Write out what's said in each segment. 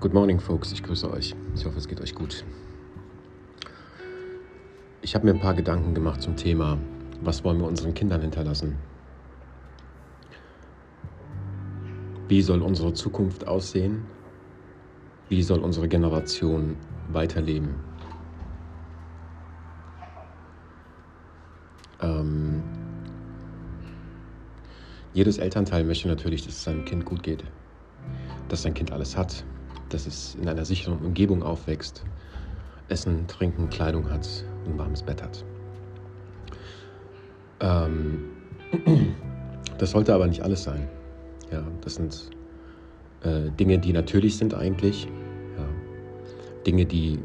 Good morning, folks. Ich grüße euch. Ich hoffe, es geht euch gut. Ich habe mir ein paar Gedanken gemacht zum Thema, was wollen wir unseren Kindern hinterlassen? Wie soll unsere Zukunft aussehen? Wie soll unsere Generation weiterleben? Ähm, jedes Elternteil möchte natürlich, dass es seinem Kind gut geht, dass sein Kind alles hat, dass es in einer sicheren Umgebung aufwächst, Essen, Trinken, Kleidung hat und ein warmes Bett hat. Ähm, das sollte aber nicht alles sein. Ja, das sind äh, Dinge, die natürlich sind eigentlich. Ja, Dinge, die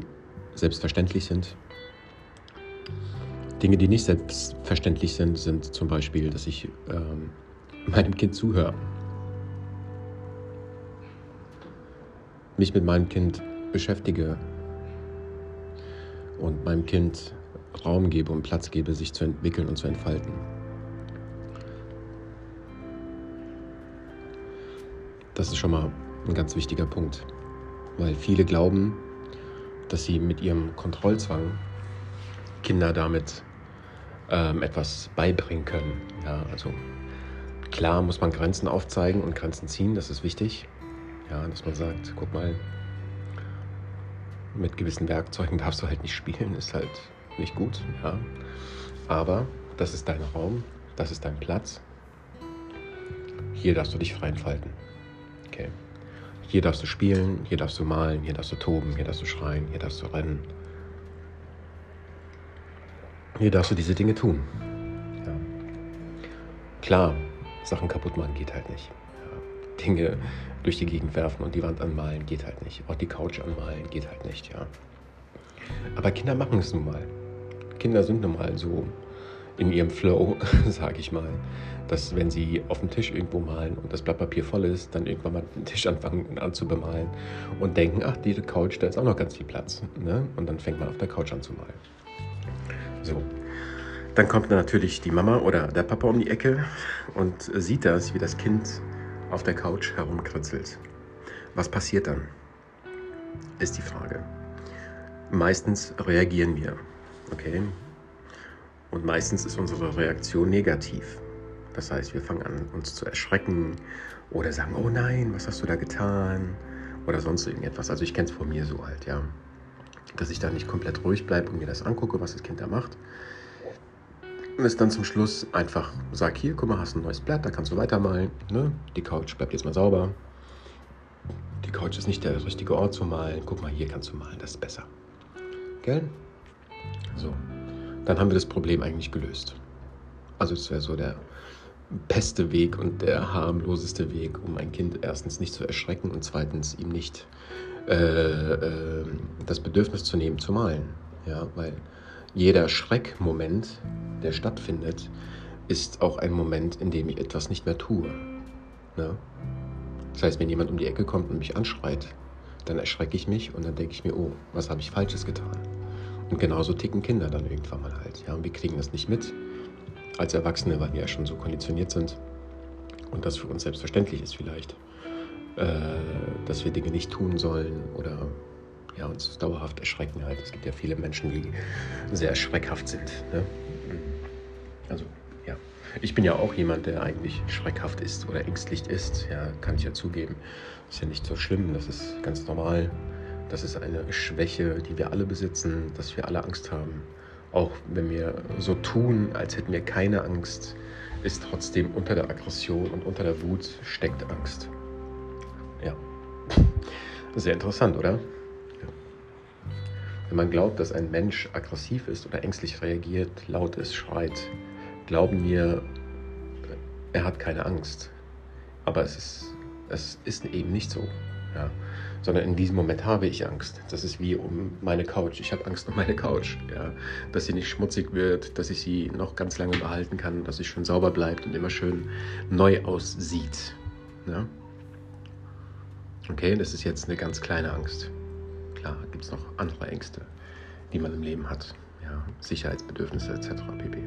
selbstverständlich sind. Dinge, die nicht selbstverständlich sind, sind zum Beispiel, dass ich ähm, meinem Kind zuhöre. Mich mit meinem Kind beschäftige und meinem Kind Raum gebe und Platz gebe, sich zu entwickeln und zu entfalten. Das ist schon mal ein ganz wichtiger Punkt, weil viele glauben, dass sie mit ihrem Kontrollzwang Kinder damit ähm, etwas beibringen können. Ja, also klar muss man Grenzen aufzeigen und Grenzen ziehen, das ist wichtig. Ja, dass man sagt, guck mal, mit gewissen Werkzeugen darfst du halt nicht spielen, ist halt nicht gut, ja. Aber das ist dein Raum, das ist dein Platz. Hier darfst du dich frei entfalten. Okay. Hier darfst du spielen, hier darfst du malen, hier darfst du toben, hier darfst du schreien, hier darfst du rennen. Hier darfst du diese Dinge tun. Ja. Klar, Sachen kaputt machen geht halt nicht. Dinge durch die Gegend werfen und die Wand anmalen geht halt nicht. Auch die Couch anmalen geht halt nicht, ja. Aber Kinder machen es nun mal. Kinder sind nun mal so in ihrem Flow, sage ich mal, dass wenn sie auf dem Tisch irgendwo malen und das Blatt Papier voll ist, dann irgendwann mal den Tisch anfangen an zu bemalen und denken, ach, diese Couch, da ist auch noch ganz viel Platz. Ne? Und dann fängt man auf der Couch an zu malen. So. Dann kommt natürlich die Mama oder der Papa um die Ecke und sieht das, wie das Kind auf der Couch herumkritzelt. Was passiert dann? Ist die Frage. Meistens reagieren wir, okay? Und meistens ist unsere Reaktion negativ. Das heißt, wir fangen an, uns zu erschrecken oder sagen, oh nein, was hast du da getan? Oder sonst irgendetwas. Also ich kenne es von mir so halt, ja. Dass ich da nicht komplett ruhig bleibe und mir das angucke, was das Kind da macht, es dann zum Schluss einfach sag, hier, guck mal, hast ein neues Blatt, da kannst du weitermalen. Ne? Die Couch bleibt jetzt mal sauber. Die Couch ist nicht der richtige Ort zu malen. Guck mal, hier kannst du malen, das ist besser. Gell? So, dann haben wir das Problem eigentlich gelöst. Also das wäre so der beste Weg und der harmloseste Weg, um ein Kind erstens nicht zu erschrecken und zweitens ihm nicht äh, äh, das Bedürfnis zu nehmen, zu malen. Ja, weil jeder Schreckmoment, der stattfindet, ist auch ein Moment, in dem ich etwas nicht mehr tue. Ne? Das heißt, wenn jemand um die Ecke kommt und mich anschreit, dann erschrecke ich mich und dann denke ich mir, oh, was habe ich Falsches getan? Und genauso ticken Kinder dann irgendwann mal halt. Ja, und wir kriegen das nicht mit als Erwachsene, weil wir ja schon so konditioniert sind und das für uns selbstverständlich ist vielleicht, äh, dass wir Dinge nicht tun sollen oder ja, uns dauerhaft erschrecken halt. Es gibt ja viele Menschen, die sehr schreckhaft sind. Ne? Also, ja. Ich bin ja auch jemand, der eigentlich schreckhaft ist oder ängstlich ist. Ja, kann ich ja zugeben. Ist ja nicht so schlimm, das ist ganz normal. Das ist eine Schwäche, die wir alle besitzen, dass wir alle Angst haben. Auch wenn wir so tun, als hätten wir keine Angst, ist trotzdem unter der Aggression und unter der Wut steckt Angst. Ja. Sehr interessant, oder? Wenn man glaubt, dass ein Mensch aggressiv ist oder ängstlich reagiert, laut ist, schreit, glauben wir, er hat keine Angst. Aber es ist, es ist eben nicht so. Ja? Sondern in diesem Moment habe ich Angst. Das ist wie um meine Couch. Ich habe Angst um meine Couch. Ja? Dass sie nicht schmutzig wird, dass ich sie noch ganz lange behalten kann, dass sie schön sauber bleibt und immer schön neu aussieht. Ja? Okay, das ist jetzt eine ganz kleine Angst klar gibt es noch andere Ängste, die man im Leben hat. Ja, Sicherheitsbedürfnisse etc. pp.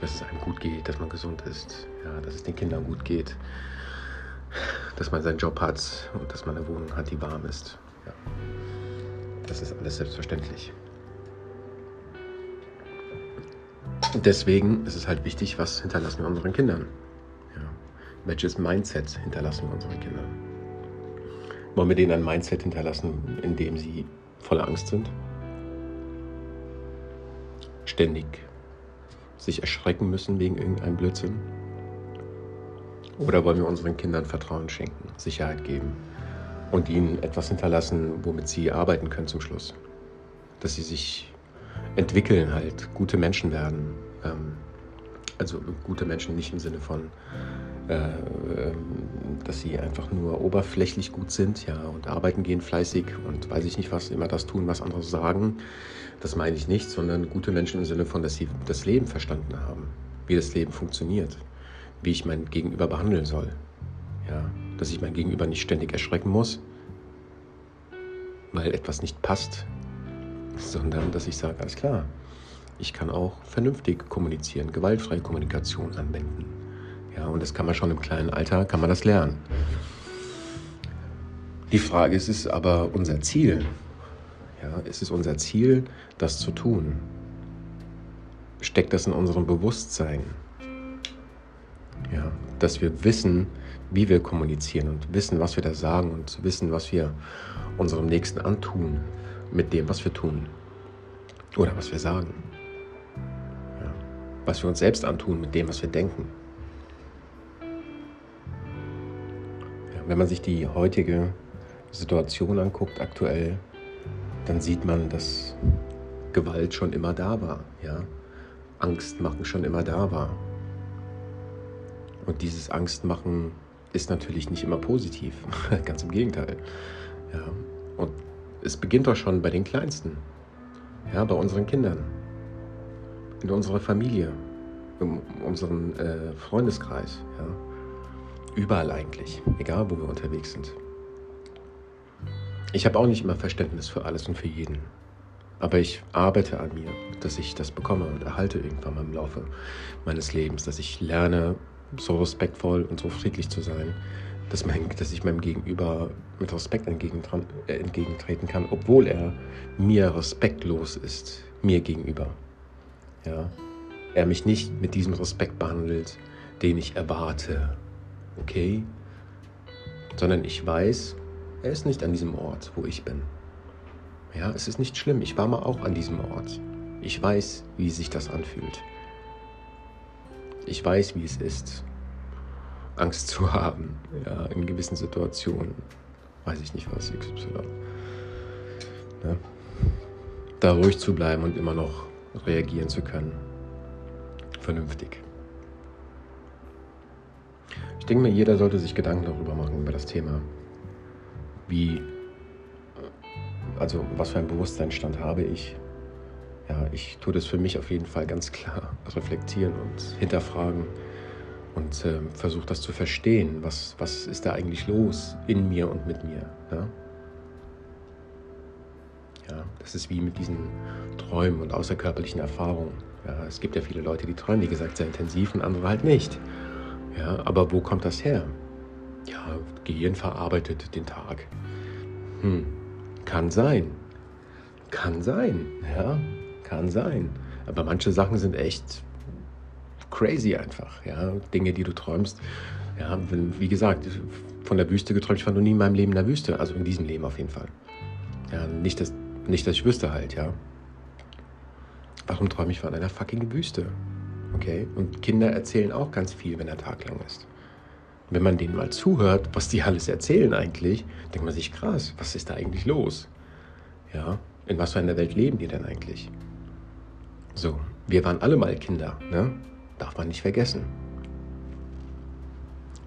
Dass es einem gut geht, dass man gesund ist, ja, dass es den Kindern gut geht, dass man seinen Job hat und dass man eine Wohnung hat, die warm ist. Ja. Das ist alles selbstverständlich. Deswegen ist es halt wichtig, was hinterlassen wir unseren Kindern. Ja. Welches Mindset hinterlassen wir unseren Kindern? Wollen wir denen ein Mindset hinterlassen, in dem sie voller Angst sind? Ständig sich erschrecken müssen wegen irgendeinem Blödsinn? Oder wollen wir unseren Kindern Vertrauen schenken, Sicherheit geben und ihnen etwas hinterlassen, womit sie arbeiten können zum Schluss? Dass sie sich entwickeln, halt gute Menschen werden. Ähm, also gute Menschen nicht im Sinne von dass sie einfach nur oberflächlich gut sind, ja, und arbeiten gehen fleißig und weiß ich nicht was, immer das tun, was andere sagen. Das meine ich nicht, sondern gute Menschen im Sinne von, dass sie das Leben verstanden haben, wie das Leben funktioniert, wie ich mein Gegenüber behandeln soll, ja, dass ich mein Gegenüber nicht ständig erschrecken muss, weil etwas nicht passt, sondern dass ich sage, alles klar, ich kann auch vernünftig kommunizieren, gewaltfreie Kommunikation anwenden. Ja, und das kann man schon im kleinen Alter, kann man das lernen. Die Frage ist, ist aber unser Ziel. Ja, ist es unser Ziel, das zu tun? Steckt das in unserem Bewusstsein? Ja, dass wir wissen, wie wir kommunizieren und wissen, was wir da sagen und wissen, was wir unserem Nächsten antun mit dem, was wir tun oder was wir sagen. Ja, was wir uns selbst antun mit dem, was wir denken. Wenn man sich die heutige Situation anguckt, aktuell, dann sieht man, dass Gewalt schon immer da war, ja. Angstmachen schon immer da war. Und dieses Angstmachen ist natürlich nicht immer positiv, ganz im Gegenteil. Ja. Und es beginnt doch schon bei den Kleinsten, ja, bei unseren Kindern, in unserer Familie, in unserem äh, Freundeskreis. Ja. Überall eigentlich, egal wo wir unterwegs sind. Ich habe auch nicht immer Verständnis für alles und für jeden. Aber ich arbeite an mir, dass ich das bekomme und erhalte irgendwann mal im Laufe meines Lebens, dass ich lerne, so respektvoll und so friedlich zu sein, dass, mein, dass ich meinem Gegenüber mit Respekt äh, entgegentreten kann, obwohl er mir respektlos ist, mir gegenüber. Ja? Er mich nicht mit diesem Respekt behandelt, den ich erwarte okay, sondern ich weiß, er ist nicht an diesem Ort, wo ich bin. Ja, es ist nicht schlimm, ich war mal auch an diesem Ort. Ich weiß, wie sich das anfühlt. Ich weiß, wie es ist, Angst zu haben, ja, in gewissen Situationen. Weiß ich nicht was, XY. Ja. Da ruhig zu bleiben und immer noch reagieren zu können. Vernünftig. Ich denke mir, jeder sollte sich Gedanken darüber machen, über das Thema. Wie, also was für ein Bewusstseinsstand habe ich? Ja, ich tue das für mich auf jeden Fall ganz klar reflektieren und hinterfragen und äh, versuche das zu verstehen. Was, was ist da eigentlich los in mir und mit mir? Ja? ja, das ist wie mit diesen Träumen und außerkörperlichen Erfahrungen. Ja, es gibt ja viele Leute, die träumen, wie gesagt, sehr intensiv und andere halt nicht. Ja, aber wo kommt das her? Ja, Gehirn verarbeitet den Tag. Hm, kann sein. Kann sein, ja, kann sein. Aber manche Sachen sind echt crazy einfach, ja. Dinge, die du träumst. Ja, wie gesagt, von der Wüste geträumt, ich war noch nie in meinem Leben in der Wüste, also in diesem Leben auf jeden Fall. Ja, nicht, dass, nicht, dass ich wüsste halt, ja. Warum träume ich von einer fucking Wüste? Okay? Und Kinder erzählen auch ganz viel, wenn der Tag lang ist. wenn man denen mal zuhört, was die alles erzählen eigentlich, denkt man sich, krass, was ist da eigentlich los? Ja, in was für einer Welt leben die denn eigentlich? So, wir waren alle mal Kinder, ne? Darf man nicht vergessen.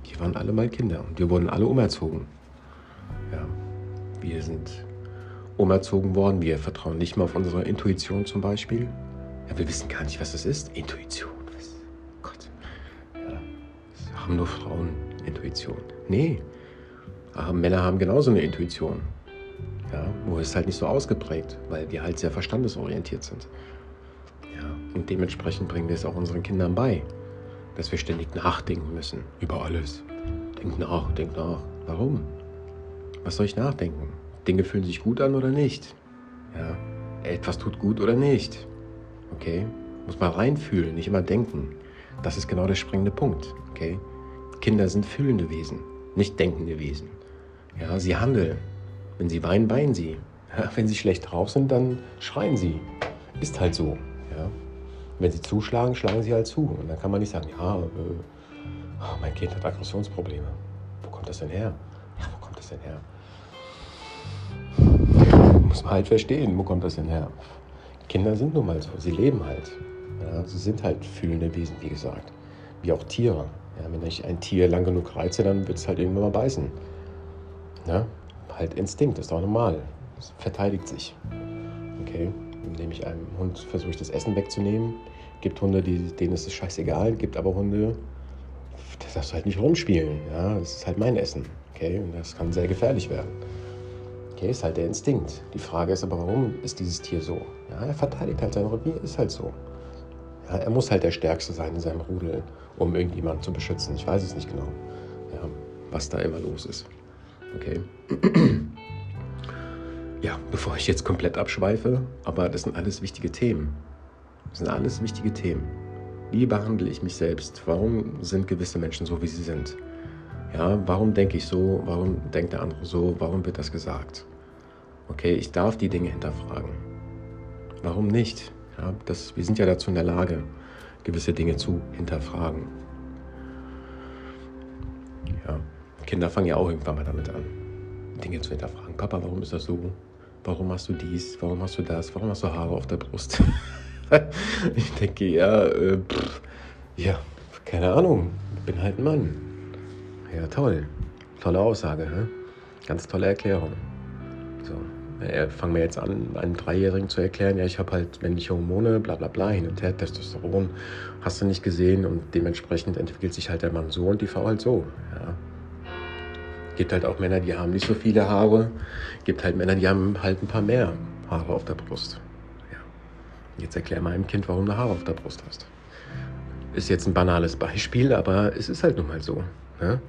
Wir waren alle mal Kinder und wir wurden alle umerzogen. Ja, wir sind umerzogen worden, wir vertrauen nicht mehr auf unsere Intuition zum Beispiel. Ja, wir wissen gar nicht, was das ist. Intuition. Haben nur Frauen Intuition. Nee. Männer haben genauso eine Intuition. Ja, nur ist halt nicht so ausgeprägt, weil wir halt sehr verstandesorientiert sind. Ja, und dementsprechend bringen wir es auch unseren Kindern bei, dass wir ständig nachdenken müssen über alles. Denk nach, denk nach. Warum? Was soll ich nachdenken? Dinge fühlen sich gut an oder nicht? Ja, etwas tut gut oder nicht? Okay, muss mal reinfühlen, nicht immer denken. Das ist genau der springende Punkt. Okay, Kinder sind fühlende Wesen, nicht denkende Wesen. Ja, sie handeln. Wenn sie weinen, weinen sie. Ja, wenn sie schlecht drauf sind, dann schreien sie. Ist halt so. Ja. Wenn sie zuschlagen, schlagen sie halt zu. Und dann kann man nicht sagen, ja, äh, oh, mein Kind hat Aggressionsprobleme. Wo kommt das denn her? Ja, wo kommt das denn her? Muss man halt verstehen, wo kommt das denn her? Kinder sind nun mal so, sie leben halt. Ja, sie sind halt fühlende Wesen, wie gesagt. Wie auch Tiere. Ja, wenn ich ein Tier lang genug reize, dann wird es halt irgendwann mal beißen. Ja, halt Instinkt, ist doch normal. Es verteidigt sich. Okay, indem ich einem Hund versuche, das Essen wegzunehmen. Gibt Hunde, die, denen ist es scheißegal, gibt aber Hunde, das darfst du halt nicht rumspielen. Ja, das ist halt mein Essen. Okay, und das kann sehr gefährlich werden. Okay, ist halt der Instinkt. Die Frage ist aber, warum ist dieses Tier so? Ja, er verteidigt halt sein Revier, ist halt so. Ja, er muss halt der Stärkste sein in seinem Rudel, um irgendjemanden zu beschützen. Ich weiß es nicht genau, ja, was da immer los ist. Okay. Ja, bevor ich jetzt komplett abschweife, aber das sind alles wichtige Themen. Das sind alles wichtige Themen. Wie behandle ich mich selbst? Warum sind gewisse Menschen so, wie sie sind? Ja, warum denke ich so? Warum denkt der andere so? Warum wird das gesagt? Okay, ich darf die Dinge hinterfragen. Warum nicht? Ja, das, wir sind ja dazu in der Lage, gewisse Dinge zu hinterfragen. Ja, Kinder fangen ja auch irgendwann mal damit an, Dinge zu hinterfragen. Papa, warum ist das so? Warum hast du dies? Warum hast du das? Warum hast du Haare auf der Brust? ich denke, ja, äh, pff, ja, keine Ahnung. Bin halt ein Mann. Ja, toll. Tolle Aussage, hä? Ganz tolle Erklärung. So, fangen wir jetzt an, einem Dreijährigen zu erklären, ja, ich habe halt männliche Hormone, bla bla bla, hin und her, Testosteron, hast du nicht gesehen und dementsprechend entwickelt sich halt der Mann so und die Frau halt so. Ja. Gibt halt auch Männer, die haben nicht so viele Haare, gibt halt Männer, die haben halt ein paar mehr Haare auf der Brust. Ja. Jetzt erklär mal einem Kind, warum du Haare auf der Brust hast. Ist jetzt ein banales Beispiel, aber es ist halt nun mal so. Ne?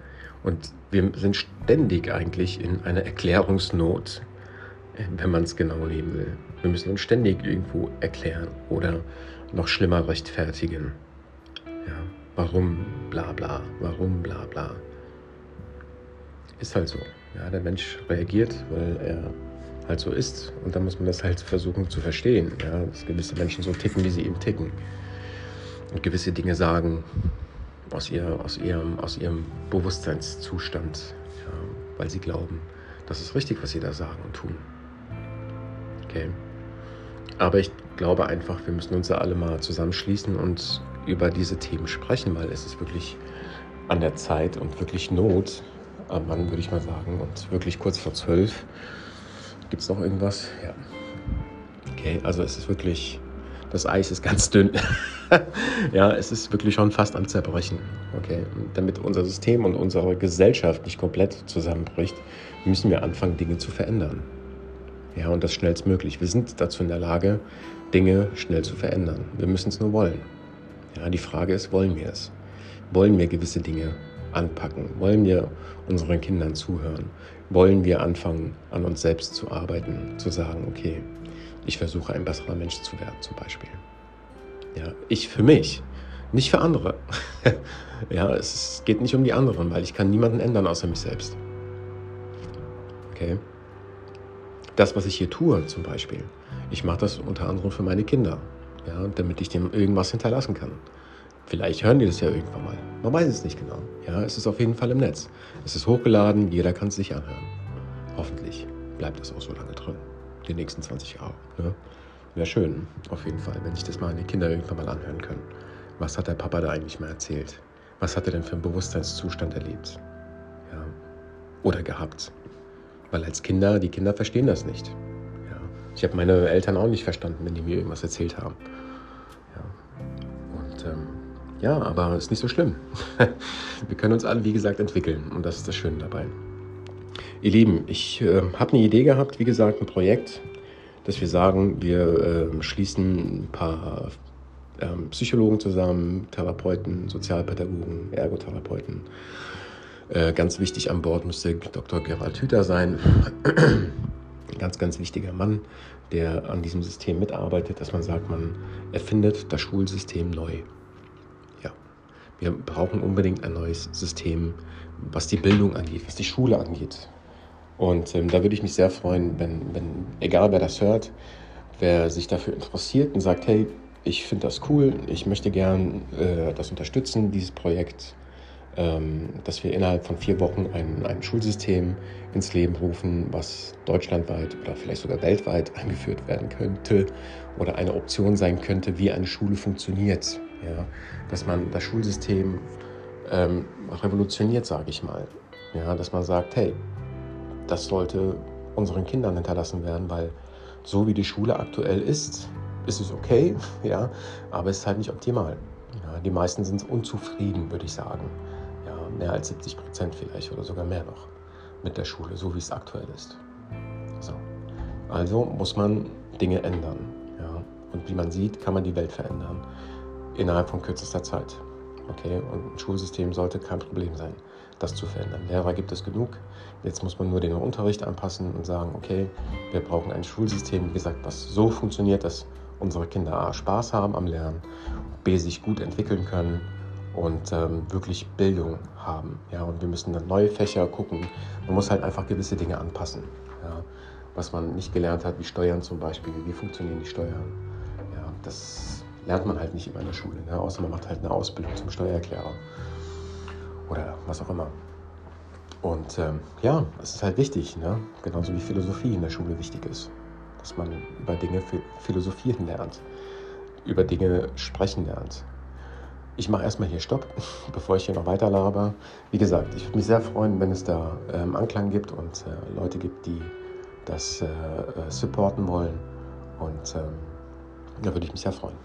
Und wir sind ständig eigentlich in einer Erklärungsnot, wenn man es genau nehmen will. Wir müssen uns ständig irgendwo erklären oder noch schlimmer rechtfertigen. Ja, warum bla bla, warum bla bla. Ist halt so. Ja, der Mensch reagiert, weil er halt so ist. Und dann muss man das halt versuchen zu verstehen, ja, dass gewisse Menschen so ticken, wie sie eben ticken. Und gewisse Dinge sagen aus, ihr, aus, ihrem, aus ihrem Bewusstseinszustand, ja, weil sie glauben, das ist richtig, was sie da sagen und tun. Okay. Aber ich glaube einfach, wir müssen uns da alle mal zusammenschließen und über diese Themen sprechen, weil es ist wirklich an der Zeit und wirklich Not, am Mann würde ich mal sagen, und wirklich kurz vor zwölf. Gibt es noch irgendwas? Ja. Okay, also es ist wirklich, das Eis ist ganz dünn. ja, es ist wirklich schon fast am Zerbrechen. Okay, und damit unser System und unsere Gesellschaft nicht komplett zusammenbricht, müssen wir anfangen, Dinge zu verändern. Ja, und das schnellstmöglich. Wir sind dazu in der Lage, Dinge schnell zu verändern. Wir müssen es nur wollen. Ja, die Frage ist, wollen wir es? Wollen wir gewisse Dinge anpacken? Wollen wir unseren Kindern zuhören? Wollen wir anfangen, an uns selbst zu arbeiten, zu sagen, okay, ich versuche ein besserer Mensch zu werden zum Beispiel. Ja, ich für mich, nicht für andere. ja, es geht nicht um die anderen, weil ich kann niemanden ändern außer mich selbst. Okay? Das, was ich hier tue zum Beispiel, ich mache das unter anderem für meine Kinder, ja, damit ich dem irgendwas hinterlassen kann. Vielleicht hören die das ja irgendwann mal. Man weiß es nicht genau. Ja, es ist auf jeden Fall im Netz. Es ist hochgeladen, jeder kann es sich anhören. Hoffentlich bleibt das auch so lange drin. Die nächsten 20 Jahre. Ne? Wäre schön, auf jeden Fall, wenn sich das meine Kinder irgendwann mal anhören können. Was hat der Papa da eigentlich mal erzählt? Was hat er denn für einen Bewusstseinszustand erlebt? Ja. Oder gehabt? Weil als Kinder, die Kinder verstehen das nicht. Ja. Ich habe meine Eltern auch nicht verstanden, wenn die mir irgendwas erzählt haben. Ja. Und ähm, ja, aber ist nicht so schlimm. Wir können uns alle, wie gesagt, entwickeln und das ist das Schöne dabei. Ihr Lieben, ich äh, habe eine Idee gehabt, wie gesagt, ein Projekt, dass wir sagen, wir äh, schließen ein paar ähm, Psychologen zusammen, Therapeuten, Sozialpädagogen, Ergotherapeuten, Äh, ganz wichtig an Bord müsste Dr. Gerald Hüther sein. ganz, ganz wichtiger Mann, der an diesem System mitarbeitet, dass man sagt, man erfindet das Schulsystem neu. Ja, wir brauchen unbedingt ein neues System, was die Bildung angeht, was die Schule angeht. Und ähm, da würde ich mich sehr freuen, wenn, wenn, egal wer das hört, wer sich dafür interessiert und sagt, hey, ich finde das cool, ich möchte gern äh, das unterstützen, dieses Projekt, dass wir innerhalb von vier Wochen ein, ein Schulsystem ins Leben rufen, was deutschlandweit oder vielleicht sogar weltweit eingeführt werden könnte oder eine Option sein könnte, wie eine Schule funktioniert. Ja? Dass man das Schulsystem ähm, revolutioniert, sage ich mal. Ja? Dass man sagt, hey, das sollte unseren Kindern hinterlassen werden, weil so wie die Schule aktuell ist, ist es okay, ja, aber es ist halt nicht optimal. Ja, die meisten sind unzufrieden, würde ich sagen. Mehr als 70 Prozent vielleicht oder sogar mehr noch mit der Schule, so wie es aktuell ist. So. Also muss man Dinge ändern. Ja. Und wie man sieht, kann man die Welt verändern innerhalb von kürzester Zeit. Okay? Und ein Schulsystem sollte kein Problem sein, das zu verändern. Lehrer gibt es genug. Jetzt muss man nur den Unterricht anpassen und sagen, okay, wir brauchen ein Schulsystem, wie gesagt, was so funktioniert, dass unsere Kinder A, Spaß haben am Lernen, B, sich gut entwickeln können und ähm, wirklich Bildung haben. Ja, und wir müssen dann neue Fächer gucken. Man muss halt einfach gewisse Dinge anpassen. Ja, was man nicht gelernt hat, wie Steuern zum Beispiel, wie funktionieren die Steuern. Ja, das lernt man halt nicht in der Schule, ne? außer man macht halt eine Ausbildung zum Steuererklärer oder was auch immer. Und ähm, ja, es ist halt wichtig, ne? genauso wie Philosophie in der Schule wichtig ist dass man über Dinge philosophieren lernt, über Dinge sprechen lernt. Ich mache erstmal hier Stopp, bevor ich hier noch weiter laber. Wie gesagt, ich würde mich sehr freuen, wenn es da ähm, Anklang gibt und äh, Leute gibt, die das äh, äh supporten wollen. Und ähm, da würde ich mich sehr freuen.